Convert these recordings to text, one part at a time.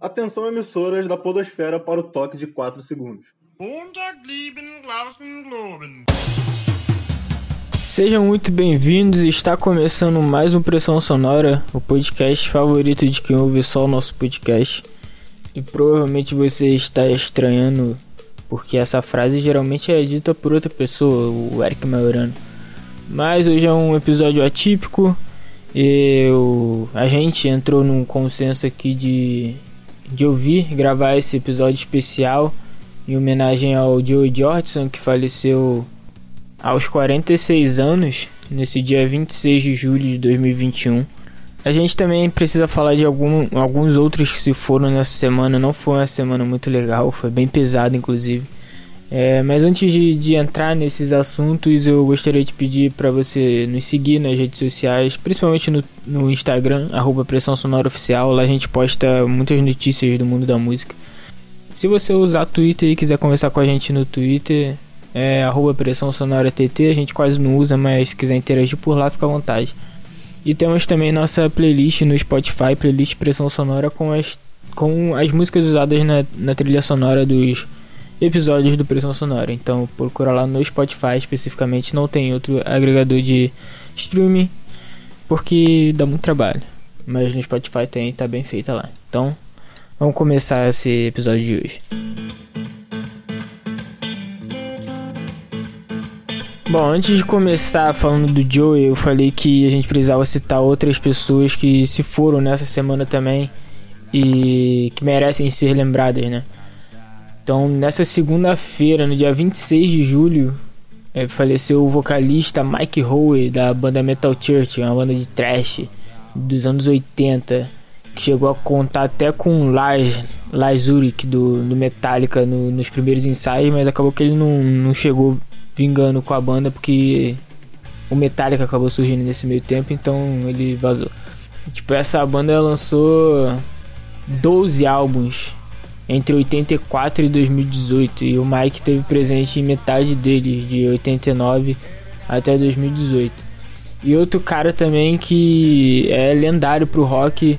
Atenção emissoras da podosfera para o toque de 4 segundos. Sejam muito bem-vindos, está começando mais um Pressão Sonora, o podcast favorito de quem ouve só o nosso podcast. E provavelmente você está estranhando porque essa frase geralmente é dita por outra pessoa, o Eric Maurano. Mas hoje é um episódio atípico. Eu, a gente entrou num consenso aqui de, de ouvir gravar esse episódio especial em homenagem ao Joe Jordison que faleceu aos 46 anos nesse dia 26 de julho de 2021. A gente também precisa falar de algum, alguns outros que se foram nessa semana. Não foi uma semana muito legal, foi bem pesada inclusive. É, mas antes de, de, entrar nesses assuntos, eu gostaria de pedir para você nos seguir nas redes sociais, principalmente no, no Instagram, arroba Pressão Sonora Oficial. Lá a gente posta muitas notícias do mundo da música. Se você usar Twitter e quiser conversar com a gente no Twitter, é arroba Pressão Sonora TT. A gente quase não usa, mas se quiser interagir por lá, fica à vontade. E temos também nossa playlist no Spotify, playlist Pressão Sonora, com as, com as músicas usadas na, na trilha sonora dos episódios do Pressão Sonora. Então procura lá no Spotify especificamente, não tem outro agregador de streaming porque dá muito trabalho. Mas no Spotify tem, tá bem feita lá. Então, vamos começar esse episódio de hoje. Bom, antes de começar falando do Joey, eu falei que a gente precisava citar outras pessoas que se foram nessa semana também e que merecem ser lembradas, né? Então, nessa segunda-feira, no dia 26 de julho, é, faleceu o vocalista Mike Howe da banda Metal Church, uma banda de thrash dos anos 80, que chegou a contar até com Lars, Lars Ulrich do, do Metallica no, nos primeiros ensaios, mas acabou que ele não, não chegou vingando com a banda porque o Metallica acabou surgindo nesse meio tempo, então ele vazou. Tipo, essa banda lançou 12 álbuns entre 84 e 2018 e o Mike teve presente em metade deles, de 89 até 2018. E outro cara também que é lendário pro rock,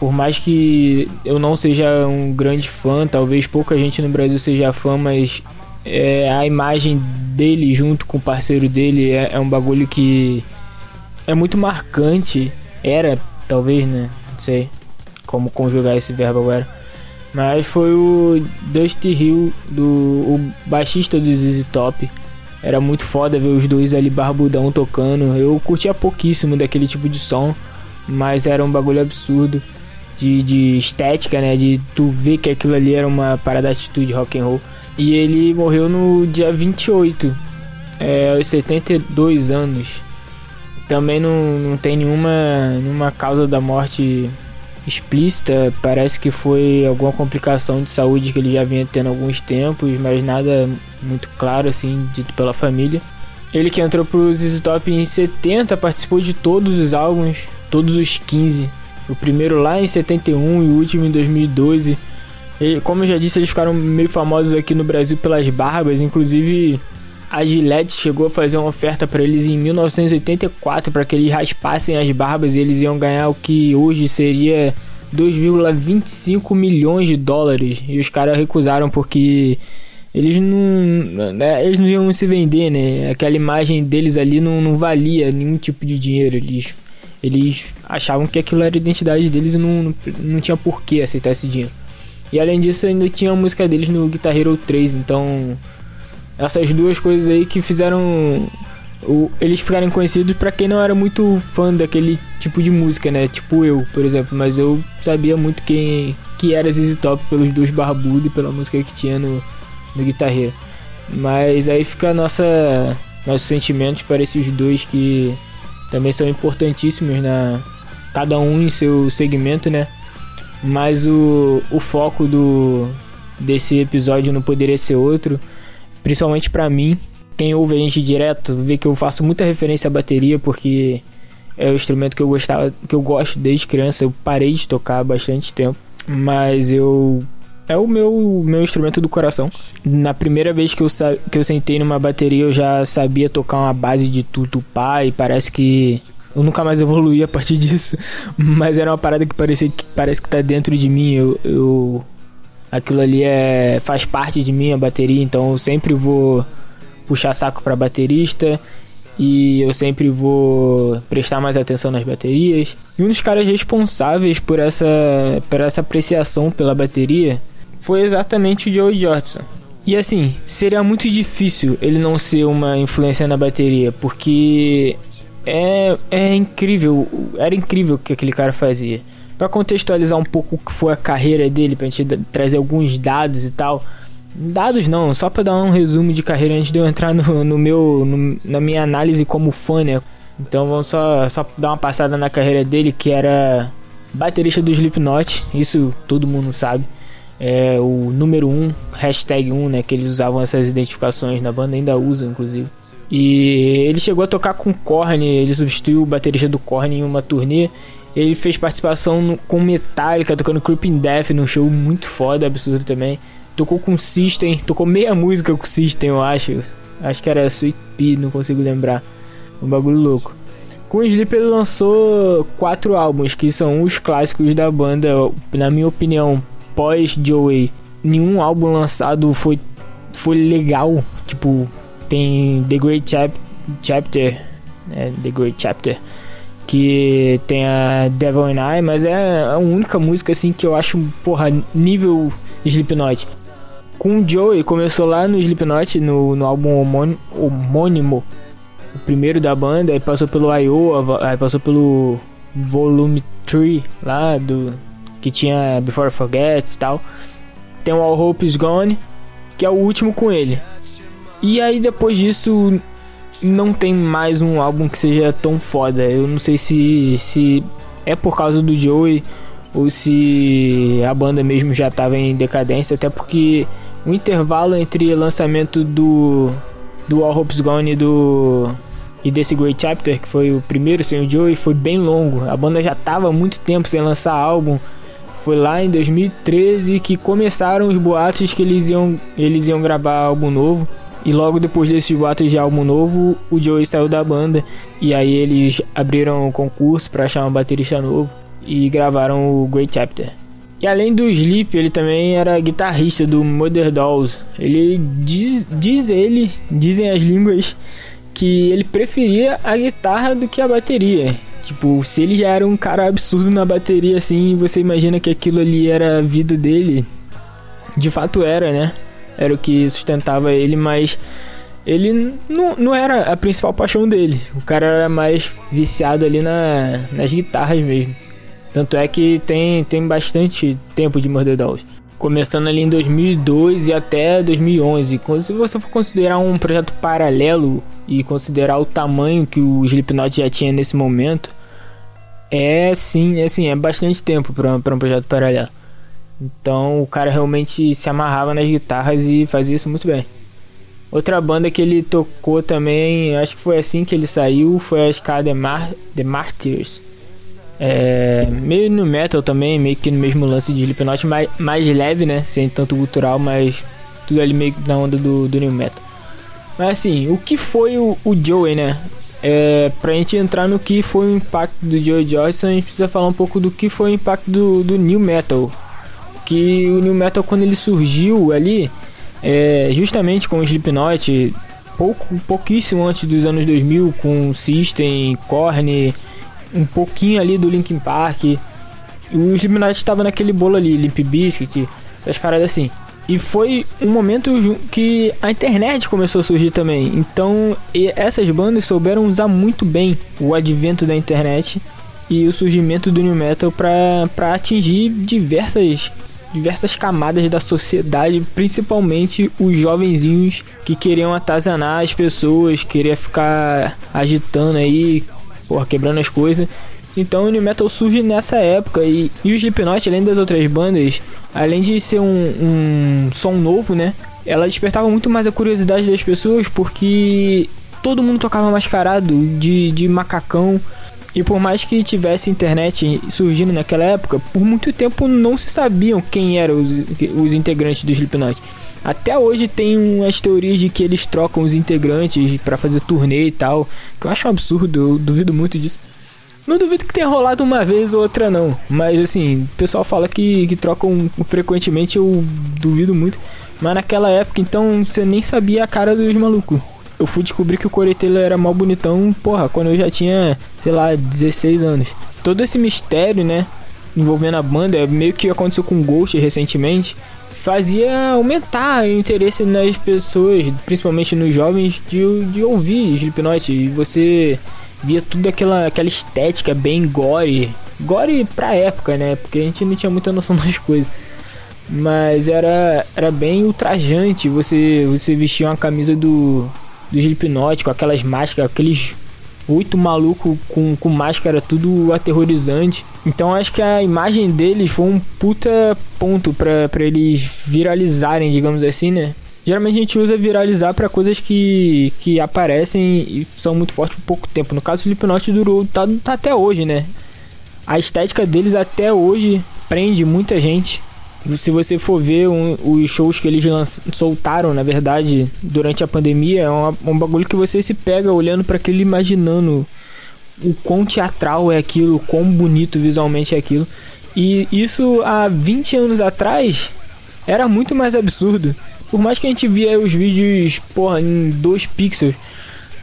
por mais que eu não seja um grande fã, talvez pouca gente no Brasil seja fã, mas é, a imagem dele junto com o parceiro dele é, é um bagulho que é muito marcante. Era, talvez, né? Não sei como conjugar esse verbo agora mas foi o Dusty Hill, do, o baixista do ZZ Top. Era muito foda ver os dois ali barbudão tocando. Eu curtia pouquíssimo daquele tipo de som, mas era um bagulho absurdo de, de estética, né? De tu ver que aquilo ali era uma parada de atitude rock and roll. E ele morreu no dia 28, é, aos 72 anos. Também não, não tem nenhuma, nenhuma causa da morte explícita, parece que foi alguma complicação de saúde que ele já vinha tendo há alguns tempos, mas nada muito claro assim dito pela família. Ele que entrou pro ZZ Top em 70, participou de todos os álbuns, todos os 15. O primeiro lá em 71 e o último em 2012. E, como eu já disse, eles ficaram meio famosos aqui no Brasil pelas barbas, inclusive a Gillette chegou a fazer uma oferta para eles em 1984 para que eles raspassem as barbas e eles iam ganhar o que hoje seria 2,25 milhões de dólares. E os caras recusaram porque eles não, né, eles não iam se vender, né? Aquela imagem deles ali não, não valia nenhum tipo de dinheiro. Eles, eles achavam que aquilo era a identidade deles e não, não, não tinha por que aceitar esse dinheiro. E além disso, ainda tinha a música deles no Guitar Hero 3, então essas duas coisas aí que fizeram o, eles ficarem conhecidos para quem não era muito fã daquele tipo de música, né? Tipo eu, por exemplo, mas eu sabia muito quem que era ZZ Top pelos dois barbudos e pela música que tinha no, no guitarreiro. Mas aí fica nossa nossos sentimentos para esses dois que também são importantíssimos na cada um em seu segmento, né? Mas o, o foco do desse episódio não poderia ser outro principalmente para mim. Quem ouve a gente direto vê que eu faço muita referência à bateria porque é o instrumento que eu gostava, que eu gosto desde criança. Eu parei de tocar há bastante tempo, mas eu é o meu meu instrumento do coração. Na primeira vez que eu que eu sentei numa bateria, eu já sabia tocar uma base de tutupá e parece que Eu nunca mais evoluí a partir disso, mas era uma parada que parecia que parece que tá dentro de mim. Eu, eu aquilo ali é faz parte de mim a bateria, então eu sempre vou puxar saco para baterista e eu sempre vou prestar mais atenção nas baterias. E um dos caras responsáveis por essa por essa apreciação pela bateria foi exatamente o Joey Jordison. E assim, seria muito difícil ele não ser uma influência na bateria, porque é, é incrível, era incrível o que aquele cara fazia. Para contextualizar um pouco o que foi a carreira dele, pra gente trazer alguns dados e tal. Dados não, só para dar um resumo de carreira antes de eu entrar no, no meu no, na minha análise como fã, né? Então vamos só, só dar uma passada na carreira dele, que era baterista do Slipknot, isso todo mundo sabe é, o número 1, um, hashtag 1, né? Que eles usavam essas identificações na banda, ainda usam, inclusive. E ele chegou a tocar com Korn, ele substituiu o baterista do Korn em uma turnê. Ele fez participação no, com Metallica, tocando Creeping Death num show muito foda, absurdo também. Tocou com System, tocou meia música com System, eu acho. Acho que era Sweet Pea, não consigo lembrar. Um bagulho louco. Com o Sleep ele lançou quatro álbuns, que são os clássicos da banda, na minha opinião, pós Joey, nenhum álbum lançado foi, foi legal. Tipo, tem The Great Chap Chapter, né? The Great Chapter, que tem a Devil and I, mas é a única música assim que eu acho, porra, nível Slipknot. Com o Joey, começou lá no Slipknot, no, no álbum homônimo, o primeiro da banda, aí passou pelo Iowa, aí passou pelo Volume 3 lá do que tinha Before I Forget e tal. Tem o All Hope Is Gone, que é o último com ele. E aí depois disso não tem mais um álbum que seja tão foda. Eu não sei se, se é por causa do Joey ou se a banda mesmo já estava em decadência, até porque o intervalo entre lançamento do do All Hope's Gone e do e desse Great Chapter, que foi o primeiro sem o Joey, foi bem longo. A banda já estava muito tempo sem lançar álbum. Foi lá em 2013 que começaram os boatos que eles iam, eles iam gravar álbum novo. E logo depois desses boatos de álbum novo, o Joey saiu da banda. E aí eles abriram um concurso para achar um baterista novo e gravaram o Great Chapter. E além do Sleep, ele também era guitarrista do Mother Dolls. Ele diz, diz ele, dizem as línguas, que ele preferia a guitarra do que a bateria. Tipo, se ele já era um cara absurdo na bateria assim, você imagina que aquilo ali era a vida dele. De fato era, né? Era o que sustentava ele, mas ele não, não era a principal paixão dele. O cara era mais viciado ali na, nas guitarras mesmo. Tanto é que tem, tem bastante tempo de Murder Dolls. Começando ali em 2002 e até 2011. Se você for considerar um projeto paralelo e considerar o tamanho que o Slipknot já tinha nesse momento, é sim, é assim, é bastante tempo para um projeto paralelo. Então o cara realmente se amarrava nas guitarras e fazia isso muito bem. Outra banda que ele tocou também, acho que foi assim que ele saiu, foi a SK The, Mar The Martyrs. É, meio no metal também, meio que no mesmo lance de Slipknot, mais, mais leve, né? Sem tanto cultural, mas tudo ali meio na onda do, do new metal. Mas assim, o que foi o, o Joey, né? É, pra gente entrar no que foi o impacto do Joe Johnson, a gente precisa falar um pouco do que foi o impacto do, do New Metal. Que o New Metal, quando ele surgiu ali, é, justamente com o Slipknot, pouco, pouquíssimo antes dos anos 2000, com System, Korn, um pouquinho ali do Linkin Park. O Slipknot estava naquele bolo ali, Limp Bizkit, essas paradas assim. E foi um momento que a internet começou a surgir também. Então, essas bandas souberam usar muito bem o advento da internet e o surgimento do new metal para atingir diversas diversas camadas da sociedade, principalmente os jovenzinhos que queriam atazanar as pessoas, queria ficar agitando aí, porra, quebrando as coisas. Então o New Metal surge nessa época e, e o Slipknot, além das outras bandas, além de ser um, um som novo, né? Ela despertava muito mais a curiosidade das pessoas porque todo mundo tocava mascarado de, de macacão. E por mais que tivesse internet surgindo naquela época, por muito tempo não se sabiam quem eram os, os integrantes do Slipknot. Até hoje tem as teorias de que eles trocam os integrantes para fazer turnê e tal, que eu acho um absurdo, eu duvido muito disso. Não duvido que tenha rolado uma vez ou outra, não. Mas assim, o pessoal fala que, que trocam frequentemente, eu duvido muito. Mas naquela época, então, você nem sabia a cara dos malucos. Eu fui descobrir que o Corey Taylor era mal bonitão, porra, quando eu já tinha, sei lá, 16 anos. Todo esse mistério, né, envolvendo a banda, meio que aconteceu com Ghost recentemente, fazia aumentar o interesse nas pessoas, principalmente nos jovens, de, de ouvir Slipknot. E você via tudo aquela, aquela estética bem gore. Gore pra época, né? Porque a gente não tinha muita noção das coisas. Mas era, era bem ultrajante você, você vestir uma camisa do, do Slipknot com aquelas máscaras, aqueles oito malucos com, com máscara tudo aterrorizante. Então acho que a imagem deles foi um puta ponto pra, pra eles viralizarem, digamos assim, né? Geralmente a gente usa viralizar para coisas que, que aparecem e são muito fortes por pouco tempo. No caso, o Slipknot durou, tá, tá até hoje, né? A estética deles até hoje prende muita gente. Se você for ver um, os shows que eles soltaram, na verdade, durante a pandemia, é uma, um bagulho que você se pega olhando para aquilo, imaginando o quão teatral é aquilo, o quão bonito visualmente é aquilo. E isso há 20 anos atrás era muito mais absurdo. Por mais que a gente via os vídeos, porra, em 2 pixels,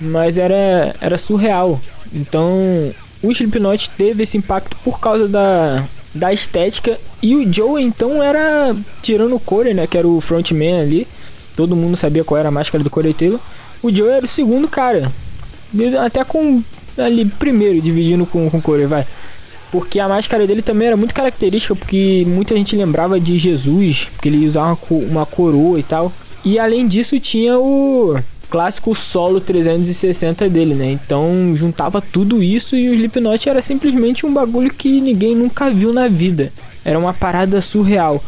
mas era, era surreal. Então, o Slipknot teve esse impacto por causa da, da estética. E o Joe, então, era, tirando o Corey, né, que era o frontman ali, todo mundo sabia qual era a máscara do Corey Taylor. O Joe era o segundo cara, até com, ali, primeiro, dividindo com, com o Corey, vai. Porque a máscara dele também era muito característica, porque muita gente lembrava de Jesus, porque ele usava uma coroa e tal. E além disso tinha o clássico solo 360 dele, né? Então juntava tudo isso e o Slipknot era simplesmente um bagulho que ninguém nunca viu na vida. Era uma parada surreal.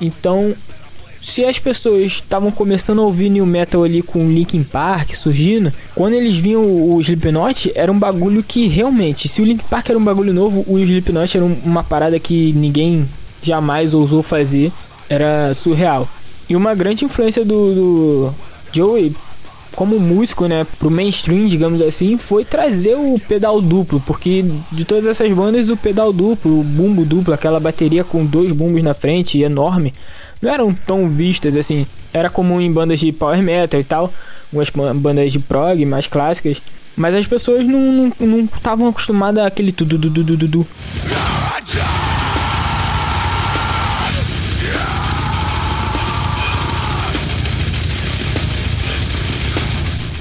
Então se as pessoas estavam começando a ouvir new metal ali com Linkin Park surgindo, quando eles viam o Slipknot, era um bagulho que realmente, se o Linkin Park era um bagulho novo, o Slipknot era uma parada que ninguém jamais ousou fazer, era surreal. E uma grande influência do, do Joey como músico, né, pro mainstream, digamos assim, foi trazer o pedal duplo, porque de todas essas bandas o pedal duplo, o bumbo duplo, aquela bateria com dois bumbos na frente, enorme, não eram tão vistas assim. Era comum em bandas de power metal e tal, algumas bandas de prog mais clássicas, mas as pessoas não estavam não, não acostumadas àquele tudo du, du, du,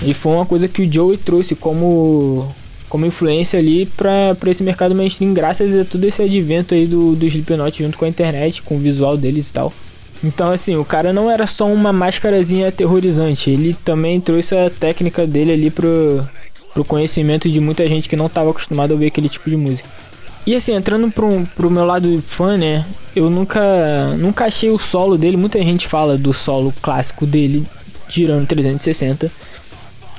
E foi uma coisa que o Joey trouxe como como influência ali para esse mercado mainstream, graças a todo esse advento aí do, do Slipknot junto com a internet, com o visual deles e tal. Então, assim, o cara não era só uma máscarazinha aterrorizante, ele também trouxe a técnica dele ali pro, pro conhecimento de muita gente que não estava acostumado a ouvir aquele tipo de música. E assim, entrando pro, pro meu lado fã, né? Eu nunca, nunca achei o solo dele. Muita gente fala do solo clássico dele, girando 360,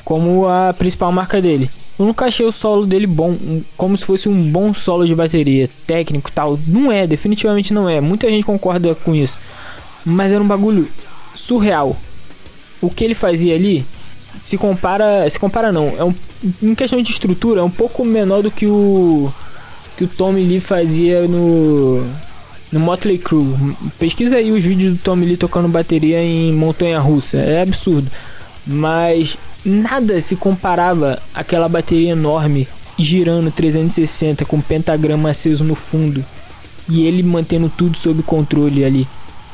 como a principal marca dele. Eu nunca achei o solo dele bom, como se fosse um bom solo de bateria, técnico tal. Não é, definitivamente não é. Muita gente concorda com isso. Mas era um bagulho surreal. O que ele fazia ali se compara, se compara não, é um, em questão de estrutura, é um pouco menor do que o que o Tommy Lee fazia no no Motley Crue. Pesquisa aí os vídeos do Tommy Lee tocando bateria em montanha russa, é absurdo. Mas nada se comparava àquela bateria enorme girando 360 com pentagrama aceso no fundo e ele mantendo tudo sob controle ali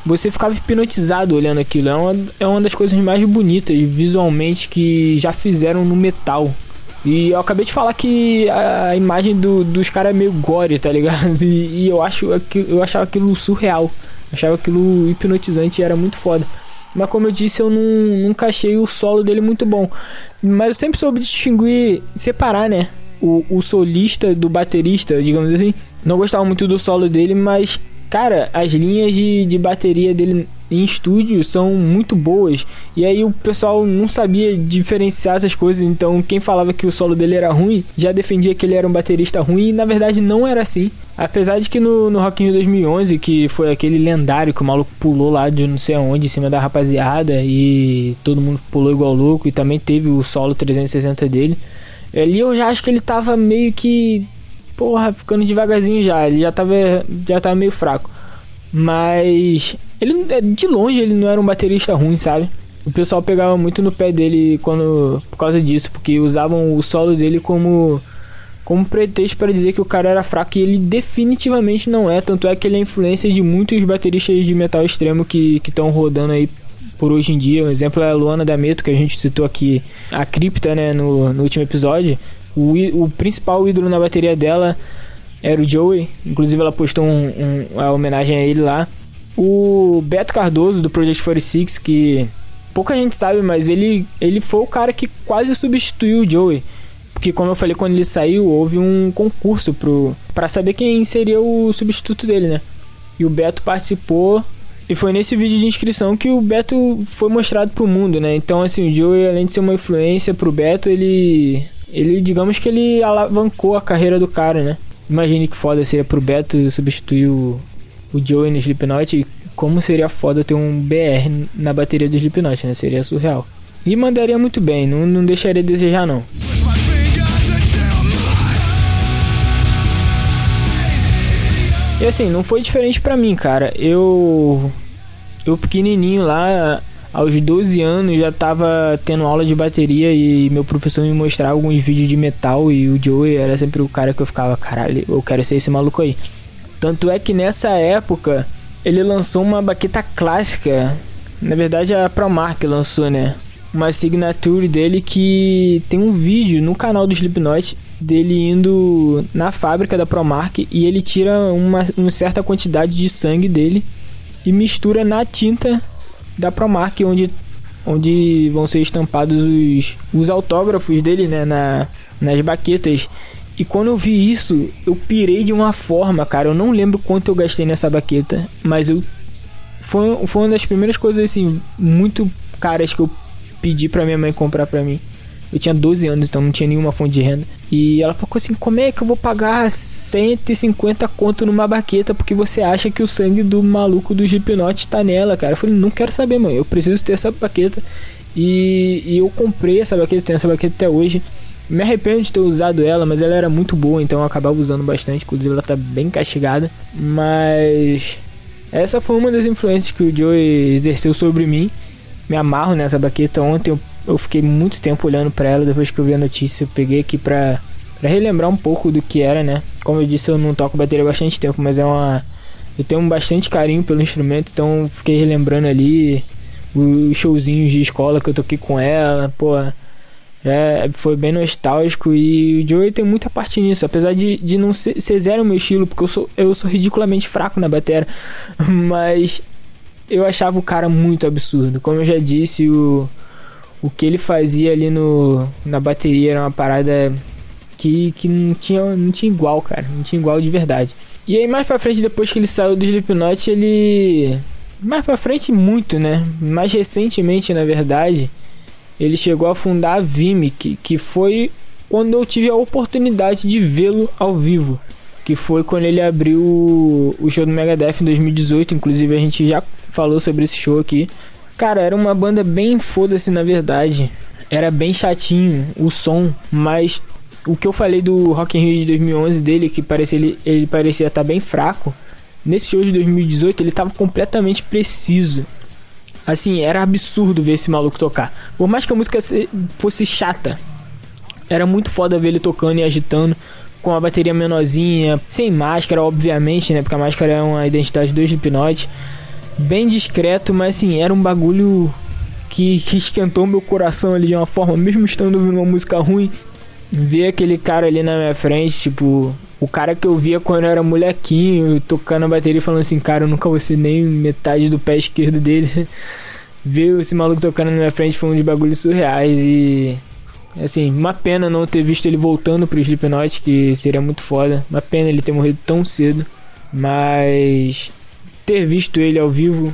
você ficava hipnotizado olhando aquilo. É uma, é uma das coisas mais bonitas visualmente que já fizeram no metal. E eu acabei de falar que a imagem do, dos caras é meio gore, tá ligado? E, e, eu, acho, eu achava aquilo surreal. Achava aquilo hipnotizante e era muito foda. Mas como eu disse, eu não, nunca achei o solo dele muito bom. Mas eu sempre soube distinguir, separar, né? O, o solista do baterista, digamos assim. Não gostava muito do solo dele, mas Cara, as linhas de, de bateria dele em estúdio são muito boas. E aí o pessoal não sabia diferenciar essas coisas. Então quem falava que o solo dele era ruim já defendia que ele era um baterista ruim. E na verdade não era assim. Apesar de que no, no Rock in Rio 2011, que foi aquele lendário que o maluco pulou lá de não sei aonde, em cima da rapaziada, e todo mundo pulou igual louco, e também teve o solo 360 dele. Ali eu já acho que ele tava meio que porra, ficando devagarzinho já. Ele já tava, já tava meio fraco. Mas ele é, de longe ele não era um baterista ruim, sabe? O pessoal pegava muito no pé dele quando por causa disso, porque usavam o solo dele como como pretexto para dizer que o cara era fraco e ele definitivamente não é, tanto é que ele é influência de muitos bateristas de metal extremo que estão rodando aí por hoje em dia. Um exemplo é a Luana D'Ameto, que a gente citou aqui, a Cripta, né, no, no último episódio. O, o principal ídolo na bateria dela era o Joey, inclusive ela postou um, um, uma homenagem a ele lá. O Beto Cardoso do Project 46, que pouca gente sabe, mas ele, ele foi o cara que quase substituiu o Joey. Porque como eu falei, quando ele saiu, houve um concurso pro, pra saber quem seria o substituto dele, né? E o Beto participou e foi nesse vídeo de inscrição que o Beto foi mostrado pro mundo, né? Então, assim, o Joey, além de ser uma influência pro Beto, ele. Ele, digamos que ele alavancou a carreira do cara, né? Imagine que foda seria pro Beto substituir o, o Joey no Slipknot. E como seria foda ter um BR na bateria do Slipknot, né? Seria surreal. E mandaria muito bem, não, não deixaria a desejar, não. E assim, não foi diferente para mim, cara. Eu. Eu pequenininho lá, aos 12 anos, já tava tendo aula de bateria e meu professor me mostrava alguns vídeos de metal e o Joey era sempre o cara que eu ficava, caralho, eu quero ser esse maluco aí. Tanto é que nessa época ele lançou uma baqueta clássica. Na verdade a Promark lançou, né? Uma signature dele que tem um vídeo no canal do Slipknot dele indo na fábrica da Promark e ele tira uma, uma certa quantidade de sangue dele e mistura na tinta da Promark onde, onde vão ser estampados os, os autógrafos dele né, na, nas baquetas. E quando eu vi isso, eu pirei de uma forma, cara. Eu não lembro quanto eu gastei nessa baqueta, mas eu foi, foi uma das primeiras coisas assim muito caras que eu pedi pra minha mãe comprar pra mim. Eu tinha 12 anos, então não tinha nenhuma fonte de renda. E ela falou assim: como é que eu vou pagar 150 conto numa baqueta porque você acha que o sangue do maluco do Slipknot tá nela, cara? Eu falei: não quero saber, mãe, eu preciso ter essa baqueta. E, e eu comprei essa baqueta, tenho essa baqueta até hoje. Me arrependo de ter usado ela, mas ela era muito boa, então eu acabava usando bastante. Inclusive, ela tá bem castigada. Mas essa foi uma das influências que o Joey exerceu sobre mim. Me amarro nessa baqueta. Ontem eu eu fiquei muito tempo olhando para ela depois que eu vi a notícia. Eu peguei aqui pra, pra relembrar um pouco do que era, né? Como eu disse, eu não toco bateria há bastante tempo, mas é uma. Eu tenho bastante carinho pelo instrumento, então fiquei relembrando ali os showzinhos de escola que eu toquei com ela, pô. É, foi bem nostálgico e o Joey tem muita parte nisso, apesar de, de não ser, ser zero o meu estilo, porque eu sou, eu sou ridiculamente fraco na bateria, mas eu achava o cara muito absurdo. Como eu já disse, o, o que ele fazia ali no, na bateria era uma parada que, que não, tinha, não tinha igual, cara. Não tinha igual de verdade. E aí mais pra frente, depois que ele saiu do Slipknot, ele... Mais pra frente muito, né? Mais recentemente, na verdade, ele chegou a fundar a Vime, que, foi quando eu tive a oportunidade de vê-lo ao vivo. Que foi quando ele abriu o show do Megadeth em 2018. Inclusive a gente já falou sobre esse show aqui. Cara, era uma banda bem foda-se na verdade. Era bem chatinho o som, mas o que eu falei do Rock in Rio de 2011 dele, que parecia ele, ele parecia estar tá bem fraco. Nesse show de 2018 ele estava completamente preciso. Assim, era absurdo ver esse maluco tocar. Por mais que a música fosse chata, era muito foda ver ele tocando e agitando com a bateria menorzinha, sem máscara, obviamente, né? Porque a máscara é uma identidade do Slipknot bem discreto, mas assim, era um bagulho que, que esquentou meu coração ali de uma forma, mesmo estando ouvindo uma música ruim, ver aquele cara ali na minha frente, tipo, o cara que eu via quando eu era molequinho, tocando a bateria falando assim, cara, eu nunca vou ser nem metade do pé esquerdo dele. ver esse maluco tocando na minha frente foi um de bagulhos surreais e assim, uma pena não ter visto ele voltando pro Slipknot, que seria muito foda. Uma pena ele ter morrido tão cedo, mas ter visto ele ao vivo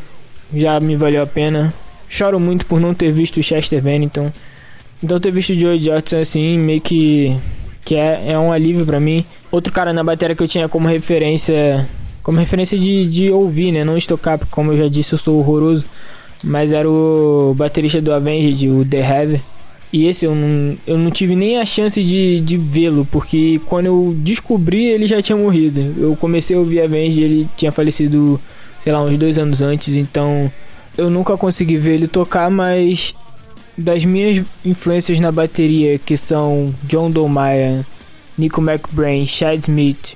já me valeu a pena. Choro muito por não ter visto o Chester Bennington. Então ter visto o Jordison assim, meio que que é, é um alívio para mim. Outro cara na bateria que eu tinha como referência, como referência de, de ouvir, né, não estocar, porque como eu já disse, eu sou horroroso, mas era o baterista do Avenged, o The Heavy, E esse eu não, eu não tive nem a chance de, de vê-lo, porque quando eu descobri ele já tinha morrido. Eu comecei a ouvir Avenged ele tinha falecido, sei lá, uns dois anos antes, então eu nunca consegui ver ele tocar, mas das minhas influências na bateria, que são John Dolmayan, Nico McBrain, Chad Smith,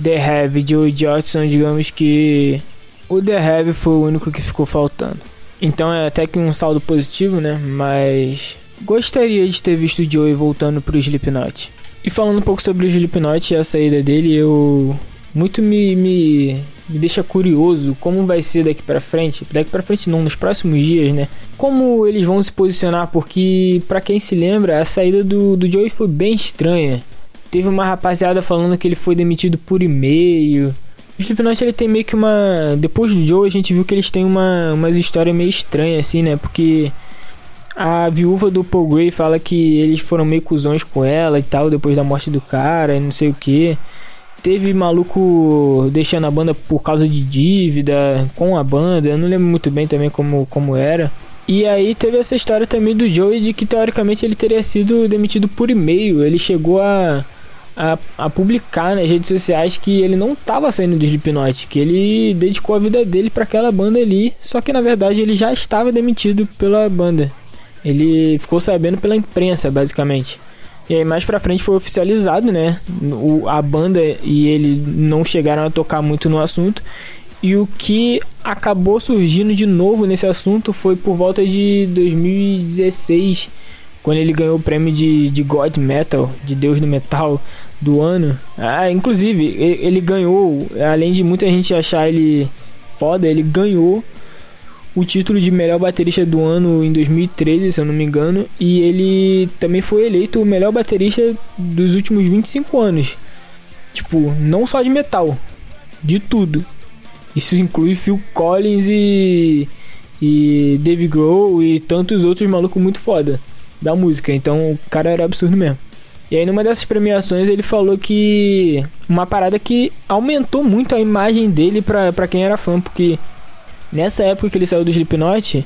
The Heavy Joey Jordison, digamos que o The Heavy foi o único que ficou faltando. Então é até que um saldo positivo, né? Mas gostaria de ter visto o Joey voltando pro Slipknot. E falando um pouco sobre o Slipknot e a saída dele, eu muito me, me, me deixa curioso como vai ser daqui para frente. Daqui para frente não, nos próximos dias, né? Como eles vão se posicionar, porque para quem se lembra, a saída do, do Joey foi bem estranha. Teve uma rapaziada falando que ele foi demitido por e-mail. O Slipknot ele tem meio que uma. Depois do Joe, a gente viu que eles têm uma umas histórias meio estranhas, assim, né? Porque a viúva do Paul Gray fala que eles foram meio cuzões com ela e tal, depois da morte do cara e não sei o que. Teve maluco deixando a banda por causa de dívida com a banda, eu não lembro muito bem também como, como era. E aí teve essa história também do Joey de que teoricamente ele teria sido demitido por e-mail. Ele chegou a a, a publicar nas redes sociais que ele não estava saindo do Slipknot, que ele dedicou a vida dele para aquela banda ali, só que na verdade ele já estava demitido pela banda. Ele ficou sabendo pela imprensa, basicamente. E aí mais pra frente foi oficializado, né? O, a banda e ele não chegaram a tocar muito no assunto. E o que acabou surgindo de novo nesse assunto foi por volta de 2016, quando ele ganhou o prêmio de, de God Metal, de Deus do Metal, do ano. Ah, inclusive, ele ganhou, além de muita gente achar ele foda, ele ganhou o título de melhor baterista do ano em 2013, se eu não me engano, e ele também foi eleito o melhor baterista dos últimos 25 anos. Tipo, não só de metal, de tudo. Isso inclui Phil Collins e e Dave Grohl e tantos outros malucos muito foda da música. Então, o cara era absurdo mesmo. E aí numa dessas premiações ele falou que uma parada que aumentou muito a imagem dele pra, pra quem era fã, porque nessa época que ele saiu do Slipknot,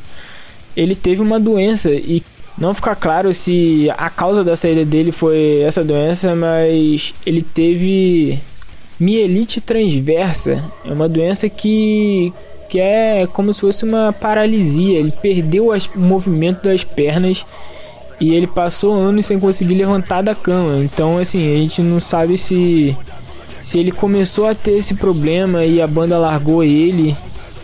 ele teve uma doença e não fica claro se a causa da saída dele foi essa doença, mas ele teve mielite transversa. É uma doença que, que é como se fosse uma paralisia. Ele perdeu as, o movimento das pernas e ele passou anos sem conseguir levantar da cama. Então, assim, a gente não sabe se se ele começou a ter esse problema e a banda largou ele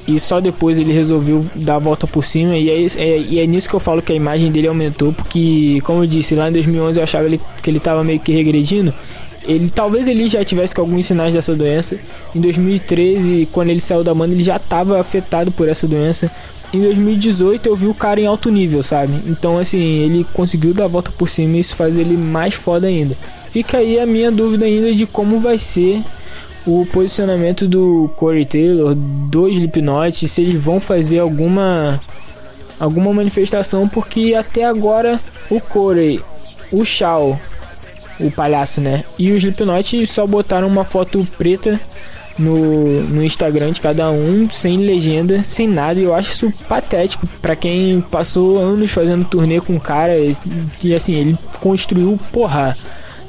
e só depois ele resolveu dar a volta por cima e é, é, e é nisso que eu falo que a imagem dele aumentou porque como eu disse lá em 2011 eu achava ele, que ele estava meio que regredindo ele talvez ele já tivesse com alguns sinais dessa doença em 2013 quando ele saiu da banda ele já estava afetado por essa doença em 2018 eu vi o cara em alto nível, sabe? Então, assim, ele conseguiu dar a volta por cima e isso faz ele mais foda ainda. Fica aí a minha dúvida ainda de como vai ser o posicionamento do Corey Taylor, do Slipknot, se eles vão fazer alguma alguma manifestação, porque até agora o Corey, o Shaw, o palhaço, né? E o Slipknot só botaram uma foto preta no, no Instagram de cada um, sem legenda, sem nada. E eu acho isso patético para quem passou anos fazendo turnê com o cara. E assim, ele construiu, porra,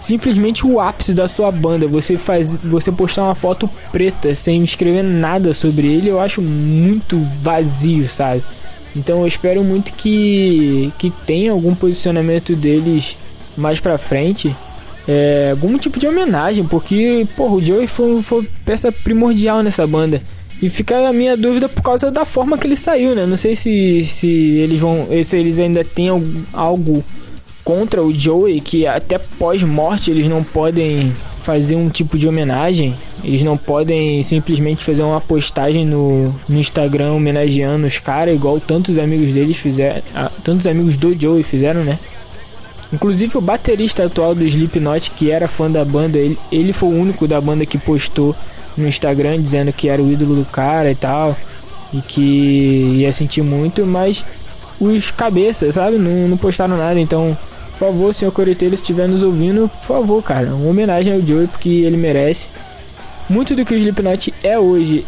simplesmente o ápice da sua banda. Você faz, você postar uma foto preta sem escrever nada sobre ele, eu acho muito vazio, sabe? Então eu espero muito que que tenha algum posicionamento deles mais pra frente é, algum tipo de homenagem, porque porra, o Joey foi, foi peça primordial nessa banda. E fica a minha dúvida por causa da forma que ele saiu, né? Não sei se, se eles vão. Se eles ainda têm algo contra o Joey, que até pós-morte eles não podem fazer um tipo de homenagem. Eles não podem simplesmente fazer uma postagem no, no Instagram homenageando os caras, igual tantos amigos deles fizeram. Tantos amigos do Joey fizeram, né? Inclusive o baterista atual do Slipknot, que era fã da banda, ele, ele foi o único da banda que postou no Instagram dizendo que era o ídolo do cara e tal. E que ia sentir muito, mas os cabeças, sabe? Não, não postaram nada. Então, por favor, senhor Coreteiro, se estiver nos ouvindo, por favor, cara, uma homenagem ao Joey, porque ele merece. Muito do que o Slipknot é hoje,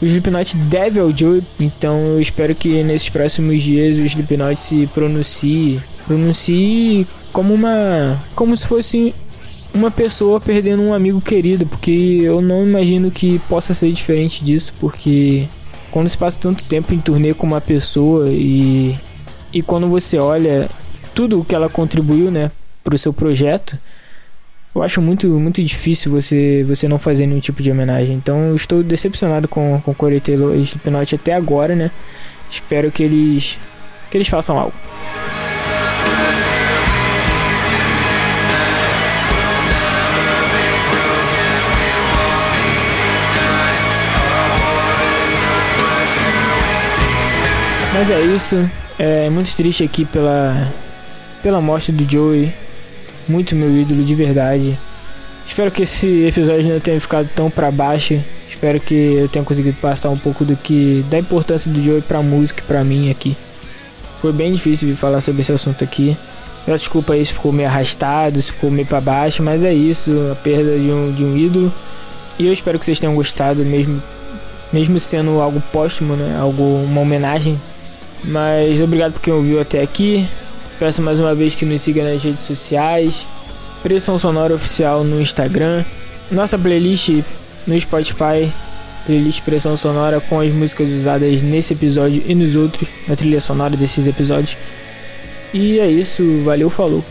o Slipknot deve ao Joey. Então, eu espero que nesses próximos dias o Slipknot se pronuncie pronuncie como uma. como se fosse uma pessoa perdendo um amigo querido, porque eu não imagino que possa ser diferente disso, porque quando se passa tanto tempo em turnê com uma pessoa e e quando você olha tudo o que ela contribuiu, né, pro seu projeto, eu acho muito muito difícil você você não fazer nenhum tipo de homenagem. Então eu estou decepcionado com com Corey Taylor e Slipknot até agora, né? Espero que eles que eles façam algo. Mas é isso. É muito triste aqui pela pela morte do Joey. Muito meu ídolo de verdade. Espero que esse episódio não tenha ficado tão para baixo. Espero que eu tenha conseguido passar um pouco do que da importância do Joey pra música para mim aqui. Foi bem difícil falar sobre esse assunto aqui. Peço desculpa aí se ficou meio arrastado, se ficou meio para baixo, mas é isso, a perda de um, de um ídolo. E eu espero que vocês tenham gostado, mesmo, mesmo sendo algo póstumo, né? Algo, uma homenagem mas obrigado por quem ouviu até aqui. Peço mais uma vez que nos siga nas redes sociais. Pressão Sonora Oficial no Instagram. Nossa playlist no Spotify. Playlist Pressão Sonora com as músicas usadas nesse episódio e nos outros. Na trilha sonora desses episódios. E é isso. Valeu, falou.